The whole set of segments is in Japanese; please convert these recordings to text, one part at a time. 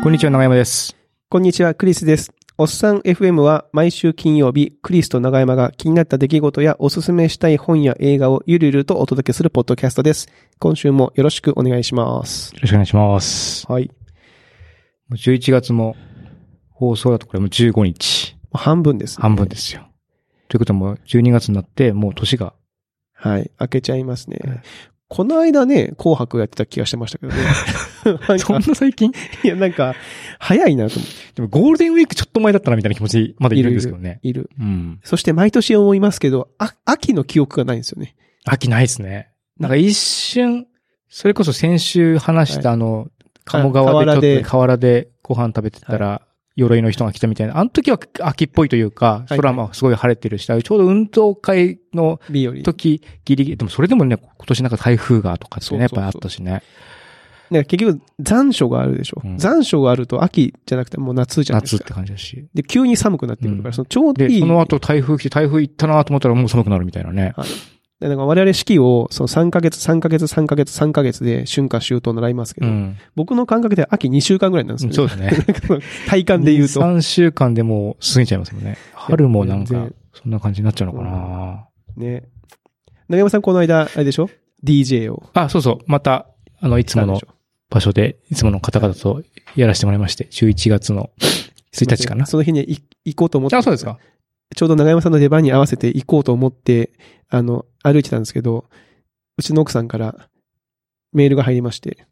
こんにちは、長山です。こんにちは、クリスです。おっさん FM は毎週金曜日、クリスと長山が気になった出来事やおすすめしたい本や映画をゆるゆるとお届けするポッドキャストです。今週もよろしくお願いします。よろしくお願いします。はい。もう11月も放送だとこれもう15日。半分です、ね。半分ですよ。ということはもう12月になって、もう年が。はい。開けちゃいますね。はいこの間ね、紅白やってた気がしてましたけどね。なんそんかな最近？いや、なんか、早いなと思って。でもゴールデンウィークちょっと前だったなみたいな気持ちまだいるんですけどね。いる。うん。そして毎年思いますけど、あ、秋の記憶がないんですよね。秋ないですね。なんか一瞬、それこそ先週話したあの、鴨川でちょっとね河原でご飯食べてたら、鎧の人が来たみたいな。あの時は秋っぽいというか、い空もすごい晴れてるし、ちょうど運動会の。時、ギリギリ、でもそれでもね、今年なんか台風がとかってね、やっぱりあったしね。ね、結局、残暑があるでしょ。うん残暑があると秋じゃなくてもう夏じゃないですか。夏って感じだし。で、急に寒くなってくるから、うんそのちょうどいで、い。その後台風来て、台風行ったなと思ったらもう寒くなるみたいなね。でなんか我々四季を、その3ヶ月、3ヶ月、3ヶ月、3ヶ月で春夏秋冬習いますけど、うん。僕の感覚では秋2週間ぐらいなんですよ、ねそうですね。体感で言うと。3週間でもう過ぎちゃいますもんね。春もなんかそんな感じになっちゃうのかな、ね。長山さんこの間、あれでしょ ?DJ を。あ、そうそう。また、あの、いつもの場所で、いつもの方々とやらせてもらいまして、11月の1日かな。その日にい行こうと思って。あ、そうですか。ちょうど長山さんの出番に合わせて行こうと思って、あの、歩いてたんですけど、うちの奥さんからメールが入りまして、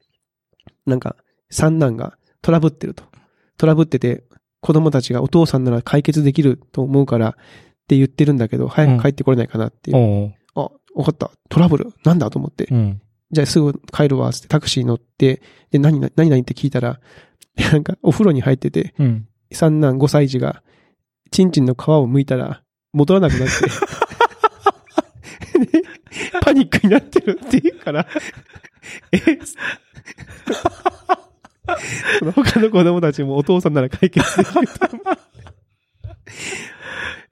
なんか、三男がトラブってると。トラブってて、子供たちがお父さんなら解決できると思うからって言ってるんだけど、早く帰ってこれないかなっていう。おうあ、わかった。トラブル？なんだと思って。うん。じゃあすぐ帰るわ、つってタクシー乗って、で、何々、何々って聞いたら、なんかお風呂に入ってて、うん。三男5歳児が、チンチンの皮を剥いたら、戻らなくなって、パニックになってるって言うから、え？その他の子供たちもお父さんなら解決できると思う。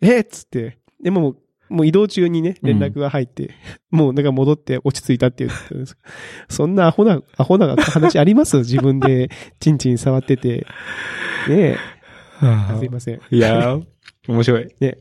え？っつって、でももう、もう移動中にね、連絡が入って、もうなんか戻って落ち着いたって言ってたんです。そんなアホな、アホな話あります？自分でチンチン触ってて。ねえ。あすいません。いやー、面白い。ね。で、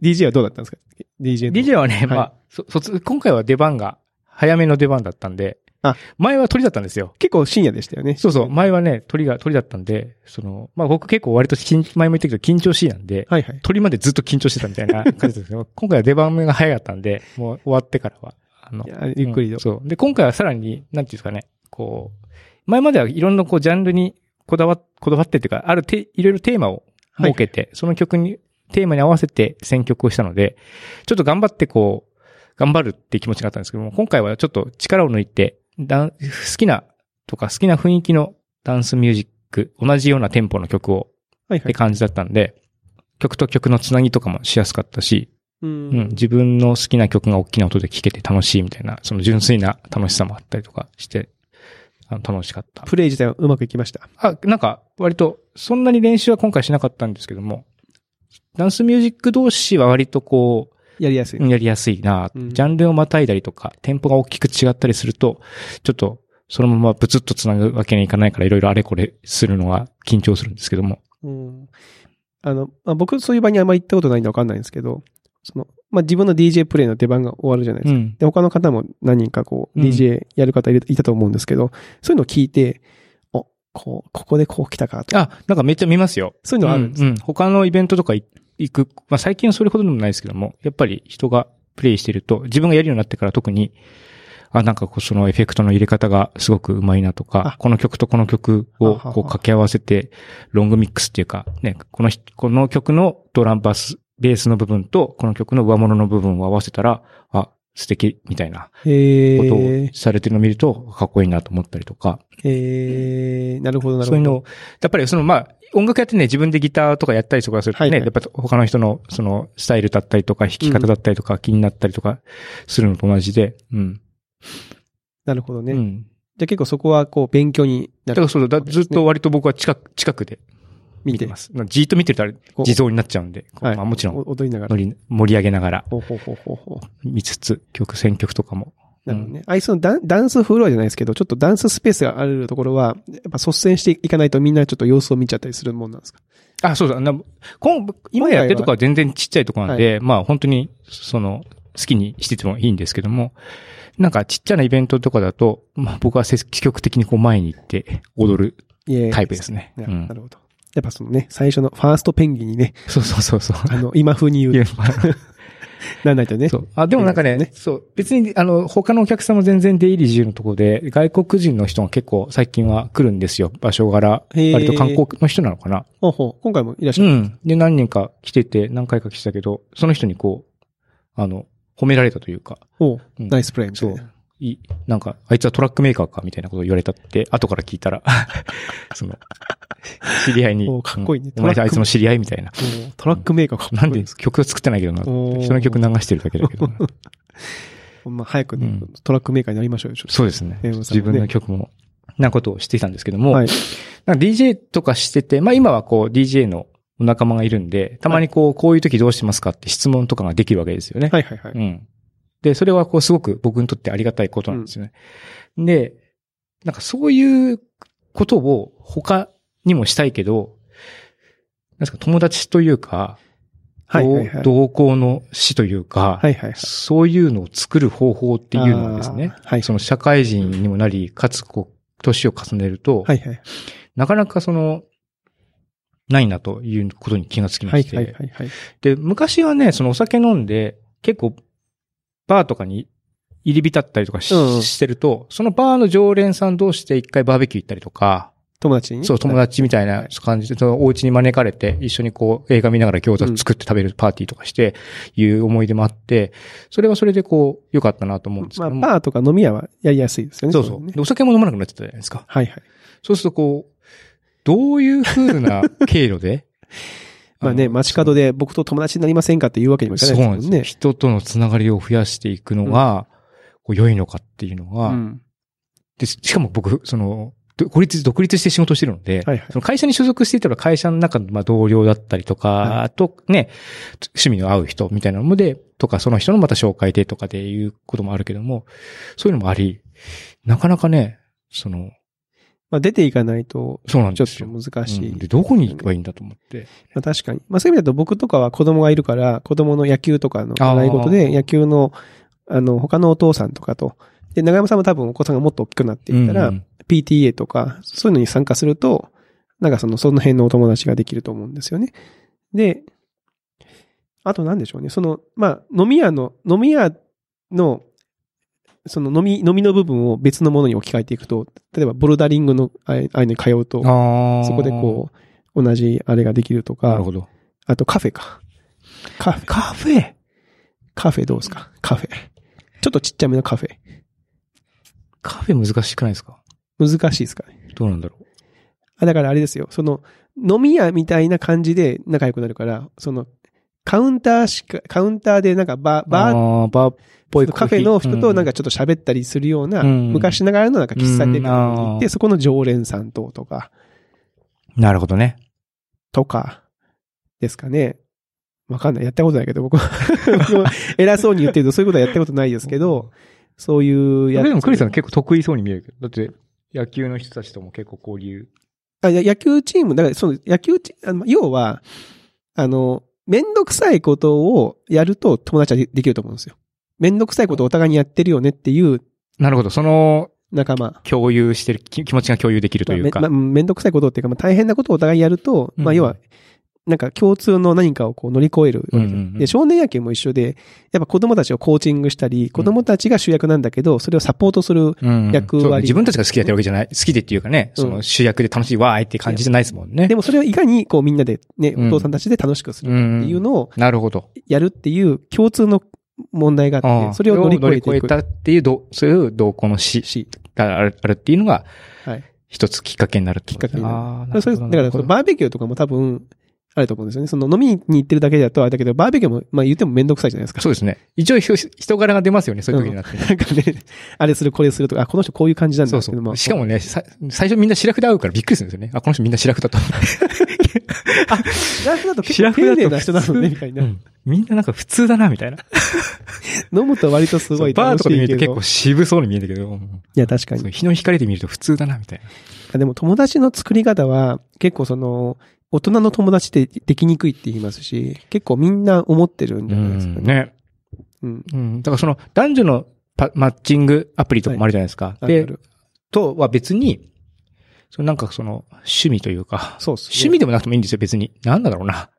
DJ はどうだったんですか ?DJ の。DJ はね、はいまあ、そ、卒、今回は出番が早めの出番だったんで、あ前は鳥だったんですよ。結構深夜でしたよね。そうそう、前はね、鳥が、鳥だったんで、その、まあ僕結構割と緊、前も言ったけど緊張しいなんで、はいはい。鳥までずっと緊張してたみたいな 感じですけど、今回は出番目が早かったんで、もう終わってからは、あのい、やゆっくりと。うんそう。で、今回はさらに、なんていうんですかね、こう、前まではいろんなこうジャンルにこだわ、こだわってっていうか、あるて、いろいろテーマを設けて、その曲に、テーマに合わせて選曲をしたので、ちょっと頑張ってこう、頑張るって気持ちがあったんですけども、今回はちょっと力を抜いて、ダン好きなとか好きな雰囲気のダンスミュージック、同じようなテンポの曲をはいはい。って感じだったんで、曲と曲のつなぎとかもしやすかったし、ううん、ん。自分の好きな曲が大きな音で聴けて楽しいみたいな、その純粋な楽しさもあったりとかして、楽しかった。プレイ自体はうまくいきました。あ、なんか、割と、そんなに練習は今回しなかったんですけども、ダンスミュージック同士は割とこやりやすい。う、やりやすいな、うんジャンルをまたいだりとか、テンポが大きく違ったりすると、ちょっと、そのままブツッと繋ぐわけにはいかないから、いろいろあれこれするのは緊張するんですけども。うん。あの、まあ、僕そういう場にあんまり行ったことないんでわかんないんですけど、その、まあ、自分の DJ プレイの出番が終わるじゃないですか。ん。で、他の方も何人かこう、うん。DJ やる方いたと思うんですけど、そういうのを聞いて、お、こう、ここでこう来たかと。か、あ、なんかめっちゃ見ますよ。そういうのあるんです。うん、うん。他のイベントとかい行く、まあ最近はそれほどでもないですけども、やっぱり人がプレイしてると、自分がやるようになってから特に、あ、なんかこうそのエフェクトの入れ方がすごく上手いなとかあ、この曲とこの曲をこう掛け合わせて、ロングミックスっていうか、ね、このひ、この曲のドラムバス、ベースの部分と、この曲の上物の部分を合わせたら、あ、素敵みたいなへことをえ、されてるのを見ると、かっこいいなと思ったりとか、へえ、なるほどなるほど。そういうのを、やっぱりその、まあ、音楽やってね、自分でギターとかやったりとかするとね、はいはいやっぱ他の人のそのスタイルだったりとか、弾き方だったりとか、気になったりとかするのと同じで、うん。なるほどね。うん。じゃあ結構そこはこう勉強になる。だからそうだ、だずっと割と僕は近く、近くで見見ててま。す。じーっと見てるとあれ、地蔵になっちゃうんで、はい。まあもちろんお踊りながら盛り上げながらほうほうほうほうほう。見つつ、曲、選曲とかもなるほどね。あいつのダンダンスフロアじゃないですけど、ちょっとダンススペースがあるところは、やっぱ率先していかないとみんなちょっと様子を見ちゃったりするもんなんですか？あ、そうだ。な今今やってるとこは全然ちっちゃいとこなんで、まあ本当に、その、好きにしててもいいんですけども、なんかちっちゃなイベントとかだと、まあ僕は積極的にこう前に行って踊るタイプですね。なうんなるほど。やっぱそのね、最初のファーストペンギンにね、そうそうそうそう。あの、今風に言う なんないとね。そう。あ、でもなんかね、いいでそう。別に、あの、他のお客さんも全然出入り自由のところで、外国人の人が結構最近は来るんですよ。場所柄。割と観光の人なのかな。ほうほう。今回もいらっしゃる。うん。で、何人か来てて、何回か来てたけど、その人にこう、あの、褒められたというか、おううんナイスプレイみたそいうな。。いい、なんか、あいつはトラックメーカーかみたいなことを言われたって、後から聞いたら、その、知り合いに。おかっこいいねあいつの知り合いみたいな。トラックメーカーかっこいいなんで曲を作ってないけどな。人の曲流してるだけだけどな。まあ、早くね、うんトラックメーカーになりましょうよ、ちょっと。そうですね。自分の曲も、なことをしていたんですけども、はい。なんか DJ とかしてて、まあ今はこう DJ のお仲間がいるんで、たまにこう、こういう時どうしてますかって質問とかができるわけですよね。はいはいはい。うん。で、それはこうすごく僕にとってありがたいことなんですよね。で、なんかそういうことを他にもしたいけど、なんですか、友達というか、はいはいはい。同同行の死というか、はいはいはい。そういうのを作る方法っていうのはですね、はい。その社会人にもなり、かつこう、年を重ねると、はいはい。なかなかその、ないなということに気がつきまはいして、はいはいはい。で、昔はね、そのお酒飲んで、結構、バーとかに入り浸ったりとかし,、うんうんしてると、そのバーの常連さん同士で一回バーベキュー行ったりとか、友達に？そう、友達みたいな感じで、そのお家に招かれて、一緒にこう、映画見ながら餃子作って食べるパーティーとかして、いう思い出もあって、それはそれでこう、良かったなと思うんですけまあ。バーとか飲み屋はやりやすいですよね。そうそうねで。お酒も飲まなくなっちゃったじゃないですか。はいはい。そうするとこう、どういう風な経路でまあね、の街角で僕と友達になりませんかっていうわけにもいかないそうなんですよ。ですもんね。人とのつながりを増やしていくのが、こう良いのかっていうのが、うん。で、しかも僕、その、独立、独立して仕事してるので、はいはいその会社に所属していたら会社の中のまあ同僚だったりとか、はいあとね、趣味の合う人みたいなので、とか、その人のまた紹介でとかでいうこともあるけども、そういうのもあり、なかなかね、その、まあ出ていかないと、そうなんちょっ。と難しい。うんで、どこに行けばいいんだと思って。まあ確かに。まあそういう意味だと僕とかは子供がいるから、子供の野球とかの習い事あで、ー野球の、あの、他のお父さんとかと、で、長山さんも多分お子さんがもっと大きくなっていったら、うんうん PTA とか、そういうのに参加すると、なんかその、その辺のお友達ができると思うんですよね。で、あと何でしょうね。その、まあ、飲み屋の、飲み屋の、その飲み、飲みの部分を別のものに置き換えていくと、例えばボルダリングのああいうのに通うと、そこでこう、同じあれができるとかなる、ほど。あとカフェか。カフェ。カフェ？カフェどうですか？カフェ。ちょっとちっちゃめのカフェ。カフェ難しくないですか？難しいですかね。どうなんだろう。あ、だからあれですよ。その、飲み屋みたいな感じで仲良くなるから、その、カウンターしか、カウンターでなんかバー、バー、バーっぽいカフェの人となんかちょっと喋ったりするような、うん昔ながらのなんか喫茶店に行って、そこの常連さんととか、なるほどね。とか、ですかね。わかんない。やったことないけど、僕は偉そうに言ってるとそういうことはやったことないですけど、そういうやつ。でもクリスさん結構得意そうに見えるけど。だって、野球の人たちとも結構交流。あ、野球チーム、だから、その、野球チあの、要は、あの、めんどくさいことをやると友達はでできると思うんですよ。めんどくさいことをお互いにやってるよねっていうなるほど。その、仲間。共有してる、き気持ちが共有できるというか。まあめんどくさいことっていうか、まあ、大変なことをお互いやると、まあ、うん要は、なんか共通の何かをこう乗り越えるわけうんうんうん。で、少年野球も一緒で、やっぱ子供たちをコーチングしたり、子供たちが主役なんだけど、それをサポートする、うん役割。そう自分たちが好きでやってるわけじゃない。好きでっていうかね、その主役で楽しいわーいって感じじゃないですもんね。でもそれをいかにこうみんなでね、うん。お父さんたちで楽しくするかっていうのをなるほど。やるっていう共通の問題があって、それを乗り越えていく。乗り越えたっていうど、そういう同行の死し、があるあるっていうのが、はい。一つきっかけになるってこときっかけになる。あーそれ、だからバーベキューとかも多分、あると思うんですよね。その飲みに行ってるだけだとあれだけど、バーベキューも、まあ言ってもめんどくさいじゃないですか。そうですね。一応人人柄が出ますよね、そういう時になって。なんかね、あれするこれするとか、あ、この人こういう感じなんだけど、まあそう。しかもね、さ最初みんな白札会うからびっくりするんですよね。あ、この人みんな白札と思って。シラフだと結構シラフだと丁寧な人なのね、みたいな。うんみんななんか普通だな、みたいな。飲むと割とすごいバー楽しいけど。とかで見ると結構渋そうに見えるけど、うんいや、確かに。日の光で見ると普通だな、みたいな。でも友達の作り方は、結構その、大人の友達ってできにくいって言いますし、結構みんな思ってるんじゃないですかね。ね。うん。うん。だからその男女のパマッチングアプリとかもあるじゃないですか。で、あるとは別に、そのなんかその趣味というか、そうっすね。趣味でもなくてもいいんですよ、別に。なんだろうな。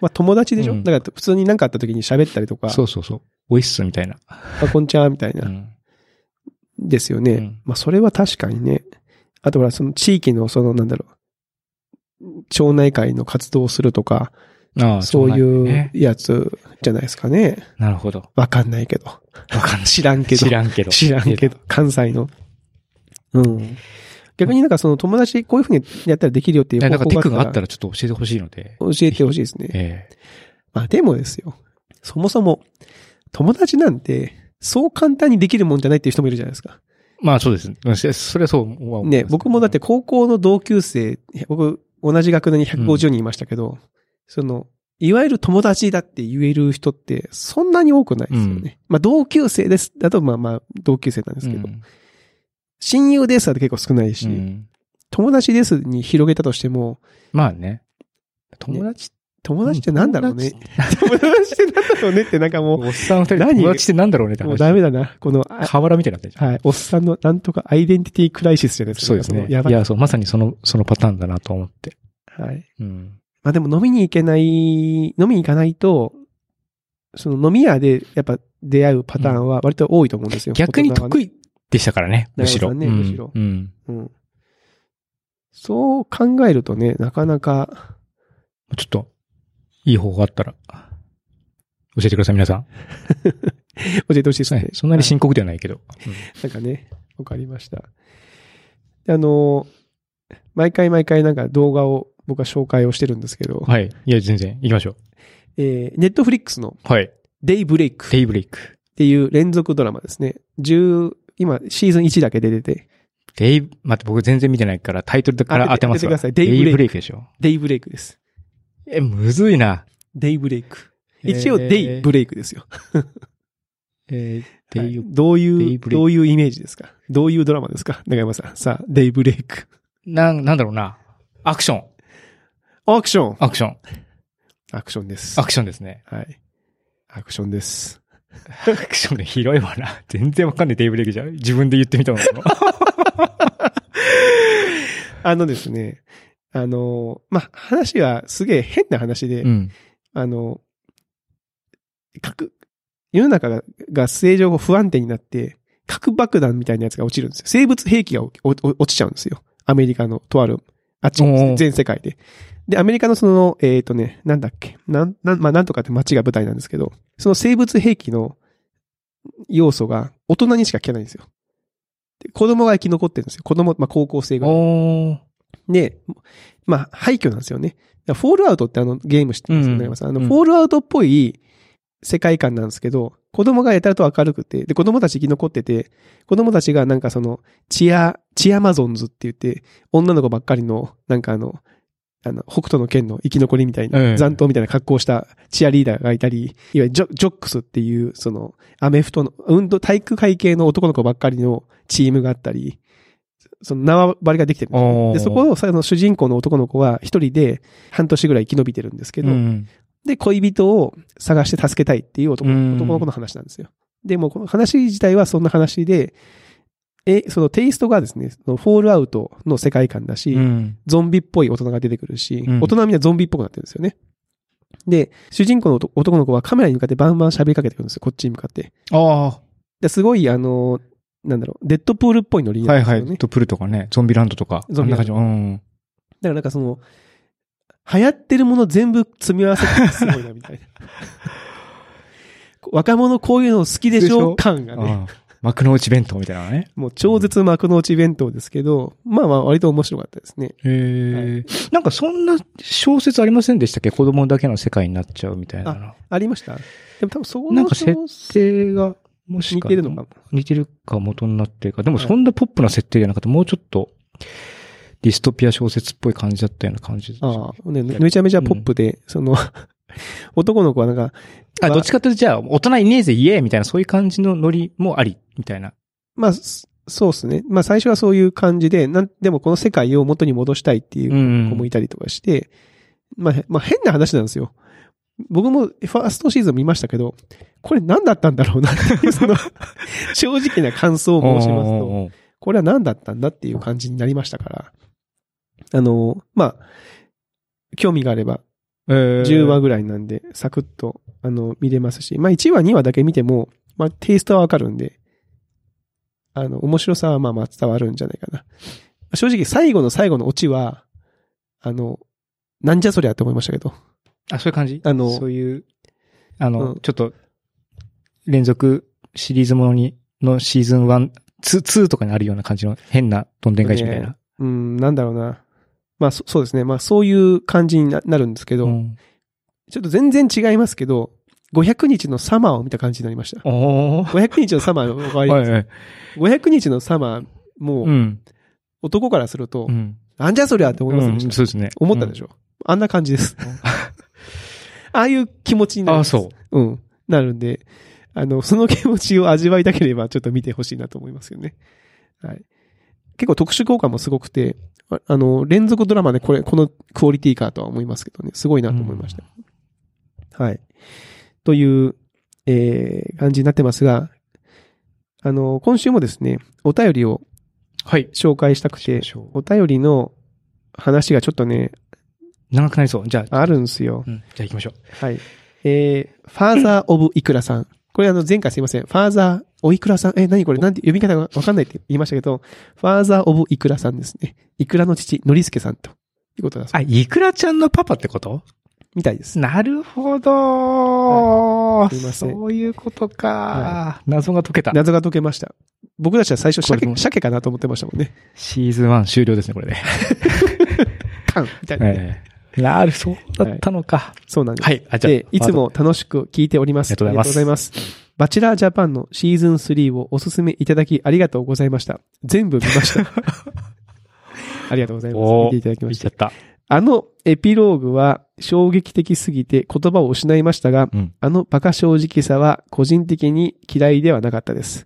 まあ友達でしょ、うんだから普通に何かあった時に喋ったりとか、そうそうそう。おいっす、みたいな。あ、こんにちは、みたいうな。ん。ですよね。うんまあそれは確かにね。あとはその地域のそのなんだろう、町内会の活動をするとか、ああそういうねやつじゃないですかね。なるほど。わかんないけど。わかんない。知らんけど。知らんけど。知らんけど。関西の。うん。逆になんかその友達こういうふうにやったらできるよっていう方法があっらがあったたらちょっと教えてほしいので。教えてほしいですね。ええまあでもですよ。そもそも友達なんてそう簡単にできるもんじゃないっていう人もいるじゃないですか。まあそうです。うんそれはそう。ね、僕もだって高校の同級生、僕同じ学年に150人いましたけど、その、いわゆる友達だって言える人ってそんなに多くないですよね。まあ同級生です。だとまあまあ同級生なんですけど、うん親友ですだって結構少ないし、うん友達ですに広げたとしても、まあね。友達友達ってなんだろうね。友達ってなんだろうねってなんかもおっさん二人友達ってなんだろうねって話。うダメだな。この、あ河原みたいになってるじゃん。はい、おっさんのなんとかアイデンティティクライシスじゃないですか。そうですね。やばい。いや、そう、まさにその、そのパターンだなと思って。はい。うん。まあでも飲みに行けない、飲みに行かないと、その飲み屋でやっぱ出会うパターンは割と多いと思うんですよ。逆に得意でしたからね、むしろ。むしろうん。うん。そう考えるとね、なかなか、ちょっと、いい方法あったら、教えてください、皆さん。教えてほしいですね。そんなに深刻ではないけど。なんかね、わかりました。であの、毎回毎回なんか動画を僕は紹介をしてるんですけど、はい。いや、全然、行きましょう。えー、ネットフリックスのはい。デイブレイクっデイブレイク。ていう連続ドラマですね。10、今シーズン1だけで出てて、デイ、待って、僕全然見てないから、タイトルから当てますわ。当ててくださいデイブレイクレイクでしょ。デイブレイクです。え、むずいな。デイブレイク。一応えーデイブレイクですよ。えー、デイ、はいどうデいう、どういうイメージですか？どういうドラマですか？長山さん。さあ、デイブレイク。なん、なんだろうな。アクション。アクションアクション。アクションです。アクションですね。はい。アクションです。アクションで広いわな。全然わかんないデイブレイクじゃん。自分で言ってみたもの。あのですね、あの、まあ、話はすげえ変な話で、うん。あの、核、世の中がが正常不安定になって、核爆弾みたいなやつが落ちるんですよ。生物兵器が落ちちゃうんですよ。アメリカのとある、あっち全世界で。で、アメリカのその、えっ、とね、なんだっけ、なん、なん、まあ、なんとかって街が舞台なんですけど、その生物兵器の要素が大人にしか聞けないんですよ。で子供が生き残ってるんですよ。子供、まあ、高校生ぐらい。おー。で、まあ、廃墟なんですよね。フォールアウトってあのゲーム知ってますようん。ね、山さん。あの、うん。フォールアウトっぽい世界観なんですけど、子供がやたらと明るくて、で、子供たち生き残ってて、子供たちがなんかその、チア、チアマゾンズって言って、女の子ばっかりの、なんかあの、あの、北斗の剣の生き残りみたいええ。な、残党みたいな格好をしたチアリーダーがいたり、いわゆるジョジョックスっていう、その、アメフトの、運動、体育会系の男の子ばっかりのチームがあったり、その縄張りができてるんでで、そこを、その主人公の男の子は一人で半年ぐらい生き延びてるんですけど、うん。で、恋人を探して助けたいっていう男の子の話なんですよ。でも、この話自体はそんな話で、え、そのテイストがですね、そのフォールアウトの世界観だし、うん。ゾンビっぽい大人が出てくるし、うん大人はみんなゾンビっぽくなってるんですよね。で、主人公の男男の子はカメラに向かってバンバン喋りかけてくるんですよ、こっちに向かって。あですごい、あの、なんだろう、デッドプールっぽいノリあ。なんですよね。はいはい。ドプルとかね、ゾンビランドとか。ゾンビランド。うん。だからなんかその、流行ってるもの全部積み合わせてすごいな、みたいな。若者こういうの好きでしょ？ょ？感がね。ああ幕の内弁当みたいなのね。もう超絶幕の内弁当ですけど、まあまあ割と面白かったですね。へえ、なんかそんな小説ありませんでしたっけ？子供だけの世界になっちゃうみたいなの。ありました？でも多分そこのなんか設定が、もしか似てるのかも。似てるか元になってるか。でもそんなポップな設定じゃなくて、もうちょっと、ディストピア小説っぽい感じだったような感じです。ああ、ね、めちゃめちゃポップで、その、男の子はなんか、あ、どっちかというと、じゃあ、大人いねえぜ、イエーみたいな、そういう感じのノリもあり、みたいな。まあ、そそうですね。まあ最初はそういう感じで、なん、でもこの世界を元に戻したいっていう子もいたりとかして、まあ、まあ変な話なんですよ。僕もファーストシーズン見ましたけど、これ何だったんだろうなっていう、その、正直な感想を申しますと、これは何だったんだっていう感じになりましたから、あの、まあ、興味があれば、えー10話ぐらいなんで、サクッと、あの、見れますし、まあ1話、2話だけ見ても、まあテイストはわかるんで、あの、面白さはまあまあ伝わるんじゃないかな。正直、最後の最後のオチは、あの、なんじゃそりゃって思いましたけど。あ、そういう感じ？あのそういう、あの、うんちょっと、連続シリーズものに、のシーズン1、2、2とかにあるような感じの変などんでん返しみたいな。うん、なんだろうな。まあそそうですね。まあそういう感じにななるんですけど、うんちょっと全然違いますけど、500日のサマーを見た感じになりました。おー。500日のサマーわりはいはい。500日のサマー、もう、うん。男からすると、うん。なんじゃそりゃって思いませんでした。うんそうですね。ょ。思ったでしょ、あんな感じです。ああいう気持ちになる。ああ、そう。うん。なるんで、あの、その気持ちを味わいたければちょっと見てほしいなと思いますよね。はい。結構特殊効果もすごくて、ああの、連続ドラマでこれ、このクオリティかとは思いますけどね、すごいなと思いました。はい。という、えー、感じになってますが、あの、今週もですね、お便りをはい。紹介したくて、お便りの話がちょっとね、長くなりそう。じゃあ、あるんですよ。うん。じゃあ行きましょう。はい。えー、ファーザーオブイクラさん。これあの前回すいません。ファーザーおいくらさん。え、何これ？なんて読み方がわかんないって言いましたけど、ファーザーオブイクラさんですね。イクラの父、ノリスケさんということだそうあ、イクラちゃんのパパってこと？みたいです。なるほど、いすいませんそういうことか、謎が解けた。謎が解けました。僕たちは最初鮭、鮭かなと思ってましたもんね。シーズン1終了ですね、これで。カンみたいなね、ええなる、そうだったのか。そうなんです。はい。あ、じゃあで、いつも楽しく聞いております。ありがとうございます。バチェラージャパンのシーズン3をおすすめいただきありがとうございました。全部見ました。ありがとうございます。見ていただきまし。たた。あのエピローグは衝撃的すぎて言葉を失いましたが、うん。あのバカ正直さは個人的に嫌いではなかったです。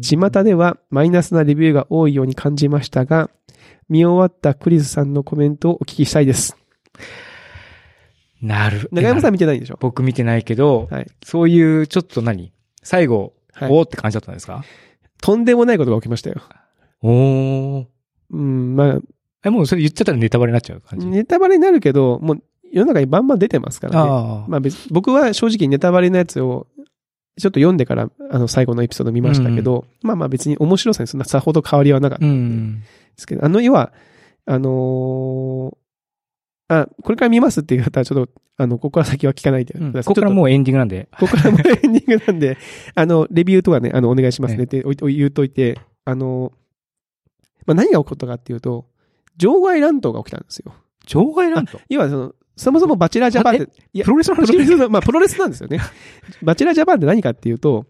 巷ではマイナスなレビューが多いように感じましたが、見終わったクリスさんのコメントをお聞きしたいです。なる。長山さんん見てないんでしょ？僕見てないけど、はい。そういう、ちょっと何？最後、はいおーって感じだったんですか？とんでもないことが起きましたよ。おー。うん、まあ、え、もうそれ言っちゃったらネタバレになっちゃう感じ？ネタバレになるけど、もう世の中にバンバン出てますからね。ああ。まあ別僕は正直ネタバレのやつをちょっと読んでからあの最後のエピソード見ましたけど、まあまあ別に面白さにそんなさほど変わりはなかったうんん。ですけど、あの要は、あのーあ、これから見ますっていう方はちょっと、あの、ここから先は聞かないでください。ここからもうエンディングなんで。とここからもうエンディングなんで、あの、レビューとかね、あの、お願いしますねって言うといて、あの、まあ何が起こったかっていうと、場外乱闘が起きたんですよ。場外乱闘？要はその、そもそもバチェラージャパンって、いやプロレスの話？プロレスの、まあ、プロレスなんですよね。バチェラージャパンって何かっていうと、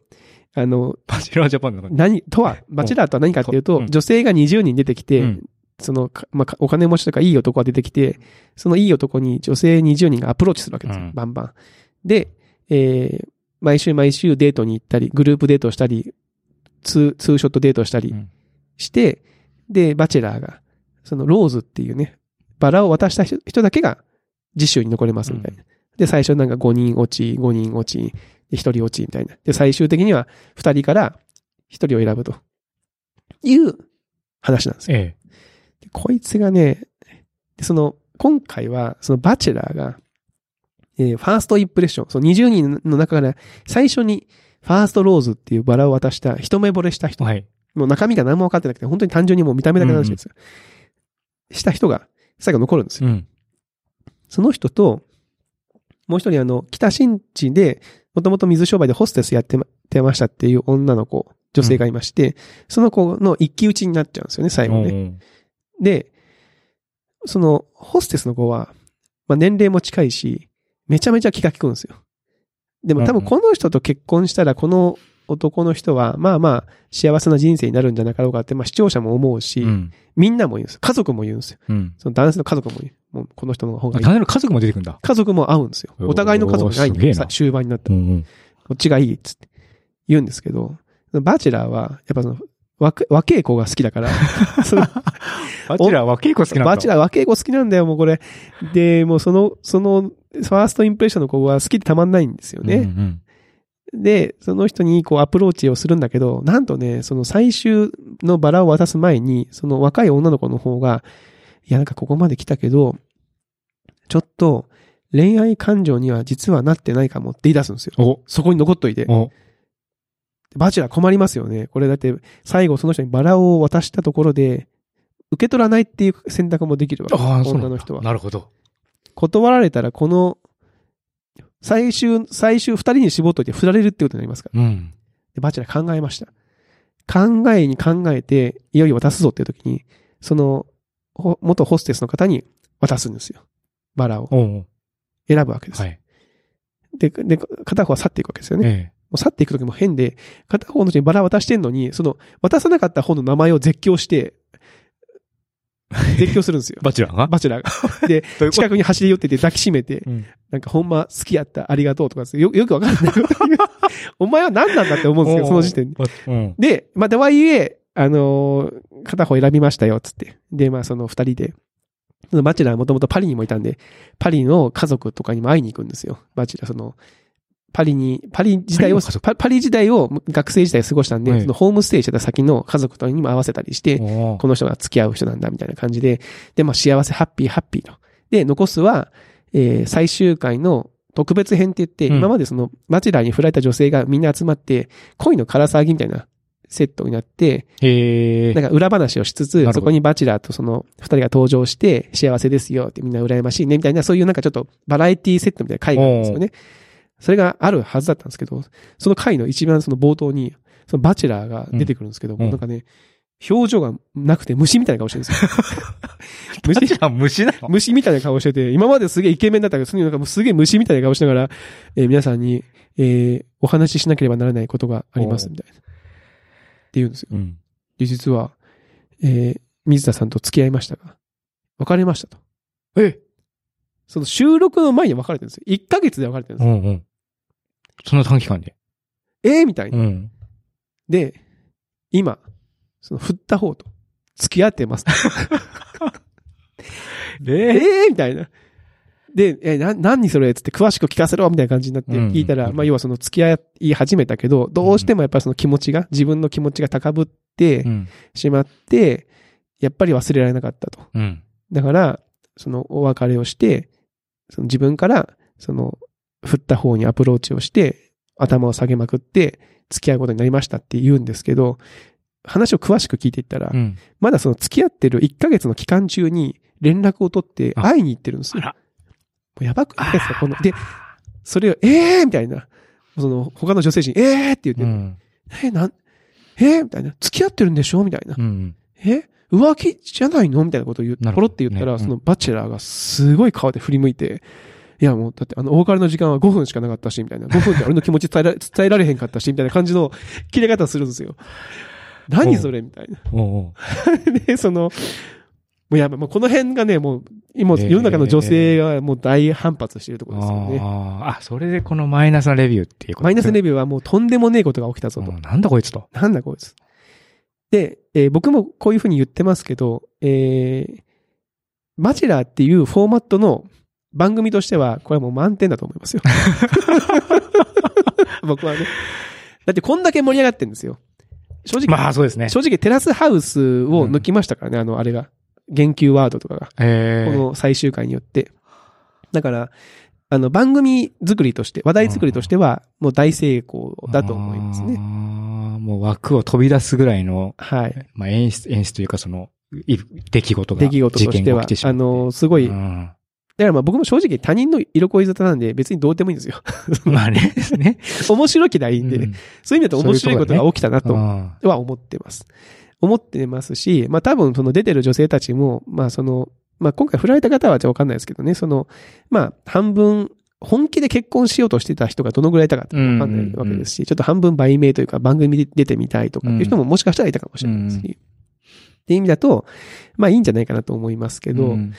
あの、バチェラージャパンの。何、とは、バチェラーとは何かっていうと、うん女性が20人出てきて、うんその、かまあ、かお金持ちとかいい男が出てきて、そのいい男に女性20人がアプローチするわけですよ。うんバンバン。で、えー毎週毎週デートに行ったり、グループデートをしたり、ツー、ツーショットデートをしたりうんして、で、バチェラーが、そのローズっていうね、バラを渡した人人だけが次週に残れますみたいな。で、最初なんか5人落ち、5人落ち、で1人落ちみたいな。で、最終的には2人から1人を選ぶという話なんですよ。えでこいつがね、でその、今回は、そのバチェラーが、えーファーストインプレッション、その20人の中から最初にファーストローズっていうバラを渡した、一目惚れしたえ。人、はい。もう中身が何も分かってなくて、本当に単純にもう見た目だけの話ですよ。した人が最後残るんですよ。うん。その人と、もう一人あの、北新地で、もともと水商売でホステスやってまてましたっていう女の子女性がいまして、その子の一騎打ちになっちゃうんですよね、最後ね。ね。で、その、ホステスの子は、まあ、年齢も近いし、めちゃめちゃ気が利くんですよ。でも多分この人と結婚したら、この男の人は、まあまあ、幸せな人生になるんじゃなかろうかって、まあ視聴者も思うし、うん。みんなも言うんですよ。家族も言うんですよ。うん。その男性の家族も言う。もうこの人の方がいい。あ単なる家族も出てくるんだ。家族も合うんですよ。お互いの家族ないんで、すげえなさ終盤になったら。んうん。こっちがいいっつって言うんですけど、バチェラーは、やっぱその、若若い子が好きだから、バチェラーは結構好きなんだ。バチェラー若い子好きなんだよ、もうこれ。で、もうその、その、ファーストインプレッションの子は好きでたまんないんですよね。うんうんで、その人にこうアプローチをするんだけど、なんとね、その最終のバラを渡す前に、その若い女の子の方が、いや、なんかここまで来たけど、ちょっと恋愛感情には実はなってないかもって言い出すんですよ。お、そこに残っといて。お、バチェラー困りますよね。これだって、最後その人にバラを渡したところで、受け取らないっていう選択もできるわけ。ああ、女の人は。なるほど。断られたら、この、最終、最終二人に絞っといて振られるってことになりますから。うん。でバチェラー考えました。考えに考えて、いよいよ渡すぞっていう時に、その、ほ元ホステスの方に渡すんですよ。バラを選ぶわけです。はい。で、で、片方は去っていくわけですよね。えもう去っていく時も変で、片方の人にバラ渡してんのに、その、渡さなかった方の名前を絶叫して、絶叫するんですよえ。バチェラーが？バチェラーが。で、近くに走り寄ってて抱きしめて、うん。なんかほんま好きやった、ありがとうとかですよ、よくわかんない。お前は何なんだって思うんですけど、その時点で。うん。で、まあ、とはいえ、あのー片方選びましたよ、つって。で、まあ、その二人で、そのバチェラーはもともとパリにもいたんで、パリの家族とかにも会いに行くんですよ。バチェラー、その、パリに、パリ時代をパパパリ時代を学生時代過ごしたんで、はいそのホームステイしてた先の家族とにも合わせたりして、おこの人が付き合う人なんだ、みたいな感じで、で、まあ、幸せ、ハッピー、ハッピーと。で、残すは、えー最終回の特別編って言って、うん今までその、バチェラーに振られた女性がみんな集まって、恋の唐騒ぎみたいなセットになって。なんか裏話をしつつそこにバチェラーとその二人が登場して、幸せですよってみんな羨ましいね、みたいな、そういうなんかちょっとバラエティセットみたいな回があるんですよね。それがあるはずだったんですけど、その回の一番その冒頭に、そのバチェラーが出てくるんですけど、んなんかね、表情がなくて虫みたいな顔してるんですよ。虫虫なの？虫みたいな顔してて、今まですげえイケメンだったけど、そのなんかすげえ虫みたいな顔しながら、えー皆さんに、えーお話ししなければならないことがあります、みたいな。って言うんですよ。うん。で、実は、えー水田さんと付き合いましたが、別れましたと。え？その収録の前に別れてるんですよ。1ヶ月で別れてるんですよ。うんうん。そんな短期間で。えーみたいな。ん。で、今、その振った方と付き合ってます。ええーみたいな。で、え、な、何それ？つって詳しく聞かせろみたいな感じになってうん聞いたら、うんまあ要はその付き合い始めたけど、どうしてもやっぱりその気持ちが、自分の気持ちが高ぶってうん。しまって、やっぱり忘れられなかったと。うん。だから、そのお別れをして、その自分から、その、振った方にアプローチをして、頭を下げまくって、付き合うことになりましたって言うんですけど、話を詳しく聞いていったら、うん。まだその付き合ってる1ヶ月の期間中に連絡を取ってあ会いに行ってるんですよ。もうやばくないですか？この、で、それを、えーみたいな。その、他の女性陣、えーって言って、うん。え、なん、えーみたいな。付き合ってるんでしょ？みたいな。うん。え浮気じゃないの？みたいなことを言う、なるほどポロって言ったら、ねそのバチェラーがすごい顔で振り向いて、いやもう、だってあの、お別れの時間は5分しかなかったし、みたいな。5分で俺の気持ち伝えられ、伝えられへんかったし、みたいな感じの切れ方するんですよ。何それ？みたいな。で、その、もうやばい、もうこの辺がね、もう、今、えー世の中の女性がもう大反発しているところですよね。あーあ、それでこのマイナスなレビューっていうことマイナスレビビューはもうとんでもねえことが起きたぞと。なんだこいつと。なんだこいつ。で、えー僕もこういうふうに言ってますけど、えー、バチェラーっていうフォーマットの番組としては、これはもう満点だと思いますよ。僕はね。だってこんだけ盛り上がってるんですよ。正直、まあそうですね。正直テラスハウスを抜きましたからね、あの、あれが。言及ワードとかが。ええ。この最終回によって。だから、あの、番組作りとして、話題作りとしては、もう大成功だと思いますあーね。もう枠を飛び出すぐらいの、はい。まあ演出、演出というかその、い出来事が、出来事としてはてあの、すごいうんからまあ僕も正直他人の色恋沙汰なんで別にどうでもいいんですよ。まあね。ですね。面白きゃいいんで、うんそういう意味だと面白いことが起きたなとあは思ってます。思ってますし、まあ多分その出てる女性たちも、まあその、まあ今回振られた方はじゃわかんないですけどね、その、まあ半分、本気で結婚しようとしてた人がどのぐらいいたかってわかんないわけですし、ちょっと半分売名というか番組で出てみたいとかっていう人ももしかしたらいたかもしれないですし、うんっていう意味だと、まあいいんじゃないかなと思いますけど、うん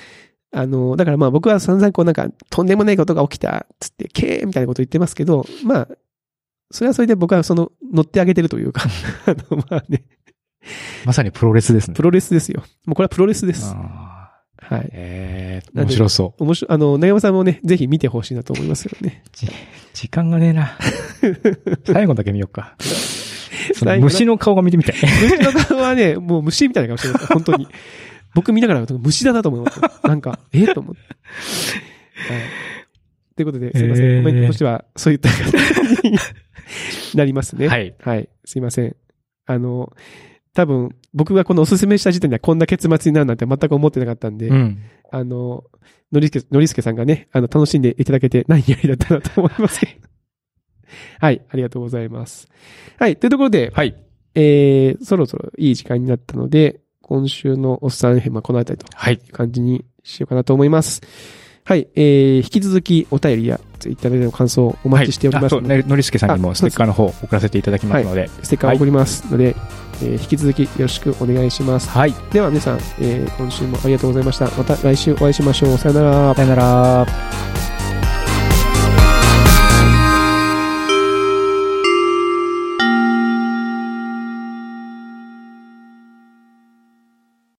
あの、だからまあ僕は散々こうなんか、とんでもないことが起きた、つって、けーみたいなこと言ってますけど、まあ、それはそれで僕はその、乗ってあげてるというか、あの、まあね、まさにプロレスですね。プロレスですよ。もうこれはプロレスです。あはい。ーえー、面白そう。面白い、あの、長山さんもね、ぜひ見てほしいなと思いますよね。時間がねえな。最後だけ見ようか。虫の顔が見てみたい。虫の顔はね、もう虫みたいな顔してます。本当に。僕見ながら虫だなと思います。なんか、えーと思って。はい。ということで、すいません。えーコメントとしては、そういった形になりますね。はい。はい。すいません。あの、多分、僕がこのおすすめした時点ではこんな結末になるなんて全く思ってなかったんで、うん。あの、のりすけ、のりすけさんがね、あの、楽しんでいただけて何よりだったなと思いますけど。はい。ありがとうございます。はい。というところで、はい。えー、そろそろいい時間になったので、今週のおっさん編はこの辺りとはい。感じにしようかなと思います。はい。えー、引き続きお便りやツイッターでの感想をお待ちしておりますので、はいのりすけさんにもステッカーの方送らせていただきますので。ステッカーを送りますので、えー引き続きよろしくお願いします。はい。では皆さん、えー今週もありがとうございました。また来週お会いしましょう。さよなら。さよなら。